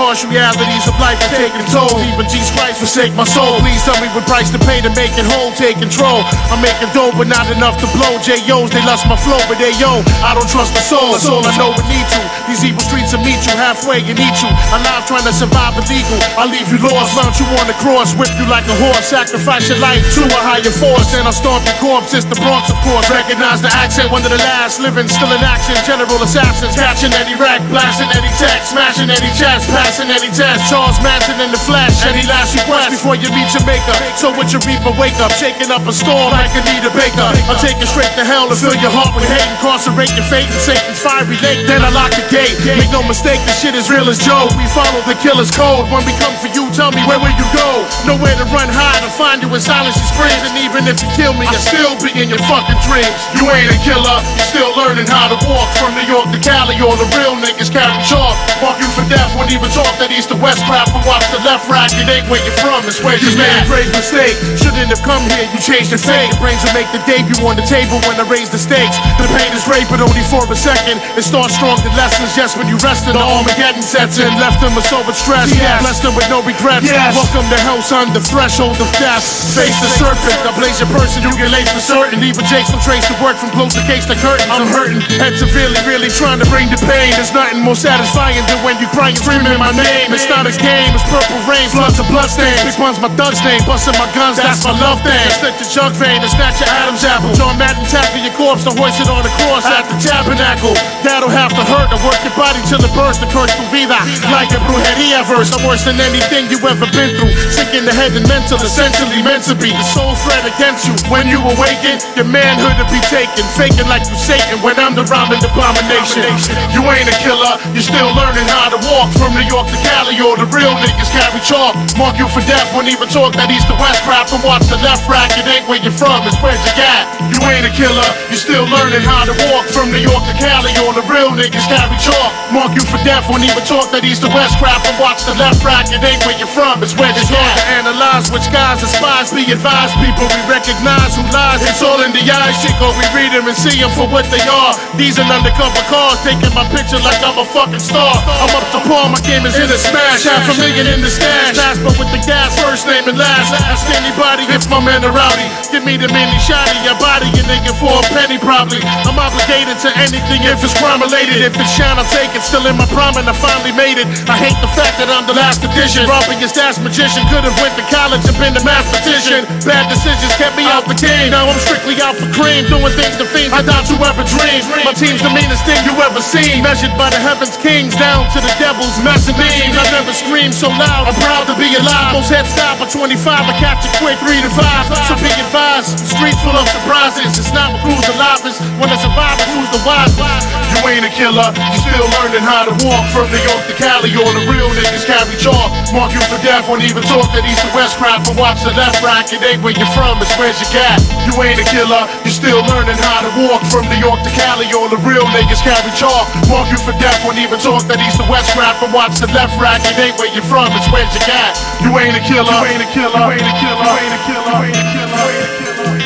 harsh realities of life are taking toll. Even Jesus Christ forsake my soul. Please tell me what price to pay to make it whole, take control. I'm making dough, but not enough to blow. J.O.'s, they lust my flow, but they yo, I don't trust the soul. That's all I know we need to. These evil will meet you halfway and eat you. Alive trying to survive illegal. I'll leave you lost, mount you on the cross, whip you like a horse, sacrifice your life to a higher force. Then I'll stomp your corpse. It's the Bronx, of course. Recognize the accent, one of the last living, still in action. General assassins, catching any wreck, blasting any text, smashing any chest, passing any test. Charles Manson in the flesh. Any last request before you meet your maker. So with your reaper, wake up, shaking up a storm like Anita Baker. I'll take you straight to hell and fill your heart with hate, incarcerate your fate in Satan's fiery lake. Then I lock the gate. Make no mistake, this shit is real as Joe. We follow the killer's code. When we come for you, tell me where go? Nowhere to run, hide, or find you in silence you scream. And even if you kill me, I'll still be in your fucking dreams. You ain't a killer, you still learning how to walk from New York to Cali. All the real niggas carry chalk. Mark you for death when even talk that east to west crap. But watch the left rack, it ain't where you're from, it's where you made a grave mistake. Shouldn't have come here, you changed your fate. Your brains will make the debut on the table when I raise the stakes. The pain is great, but only for a second. It starts strong, the lessons yes, when you rest in the Armageddon sets in. Left them with so much stress, Yes. blessed them with no regrets. Yes. Welcome to hell, son, the threshold of death. Face the serpent, I blaze your person, you get late for certain. Even Jake's some trace to work from close to case to curtains. I'm hurting, head severely, really trying to bring the pain. There's nothing more satisfying than when you crying, screaming in my name. It's not a game, it's purple rain, floods of bloodstains. Big Pun's my thug's name, busting my guns, that's my love thing. Stick the jug vein and snatch your Adam's apple. John Madden tackle your corpse to hoist it on the cross at the tabernacle. That'll have to hurt to work your body till it bursts. The curse to vida like a brujeria verse. I'm worse than anything you ever been through. Sick in the head and mental, essentially meant to be. The soul threat against you. When you awaken, your manhood to be taken. Faking like you Satan when I'm the rhyming abomination. You ain't a killer, you're still learning how to walk from New York to Cali. Or the real niggas carry chalk. Mark you for death when even talk that east to west crap. And watch the left rack, it ain't where you're from, it's where you at. You ain't a killer, you're still learning how to walk from New York to Cali. Or the real niggas carry chalk. Mark you for death when even talk that east to west crap. And watch the left rack, it ain't where you're from, it's where you at. Analyze which guys are spies, be advised, people. We recognize who lies. It's all in the eyes, chico. We read them and see them for what they are. These are undercover cars, taking my picture like I'm a fucking star. I'm up to par, my game is in a smash. Half a million in the stash. Last but with the gas, first name and last. Ask anybody if my man are rowdy. Give me the mini shotty, your body, your nigga for a penny probably. I'm obligated to anything if it's crime related. If it's shine, I'll take it. Still in my prime and I finally made it. I hate the fact that I'm the last edition. Robbing your stash magician. Could have went to college and been a mathematician. Bad decisions kept me out the game. Now I'm strictly out for cream. Doing things to fiends I doubt you ever dreamed. My team's the meanest thing you ever seen. Measured by the heavens kings down to the devil's mezzanine. I never screamed so loud. I'm proud to be alive. Most head stop at 25. I it quick, 3 to 5. So be advised. Streets full of surprises. It's not who's alive. It's when the survivors who's the wise. You ain't a killer. You still learning how to walk from New York to Cali. All the real niggas carry chalk. Mark you for death. Won't even talk that east to west crap. And watch the left rack. It ain't where you're from. It's where's your gat. You ain't a killer. You still learning how to walk from New York to Cali. All the real niggas carry chalk. Mark you for death. Won't even talk that east to west crap. And watch the left rack. It ain't where you're from. It's where's. You ain't a killer. You ain't a killer. You ain't a killer. You ain't a killer. You ain't a killer. You ain't a killer.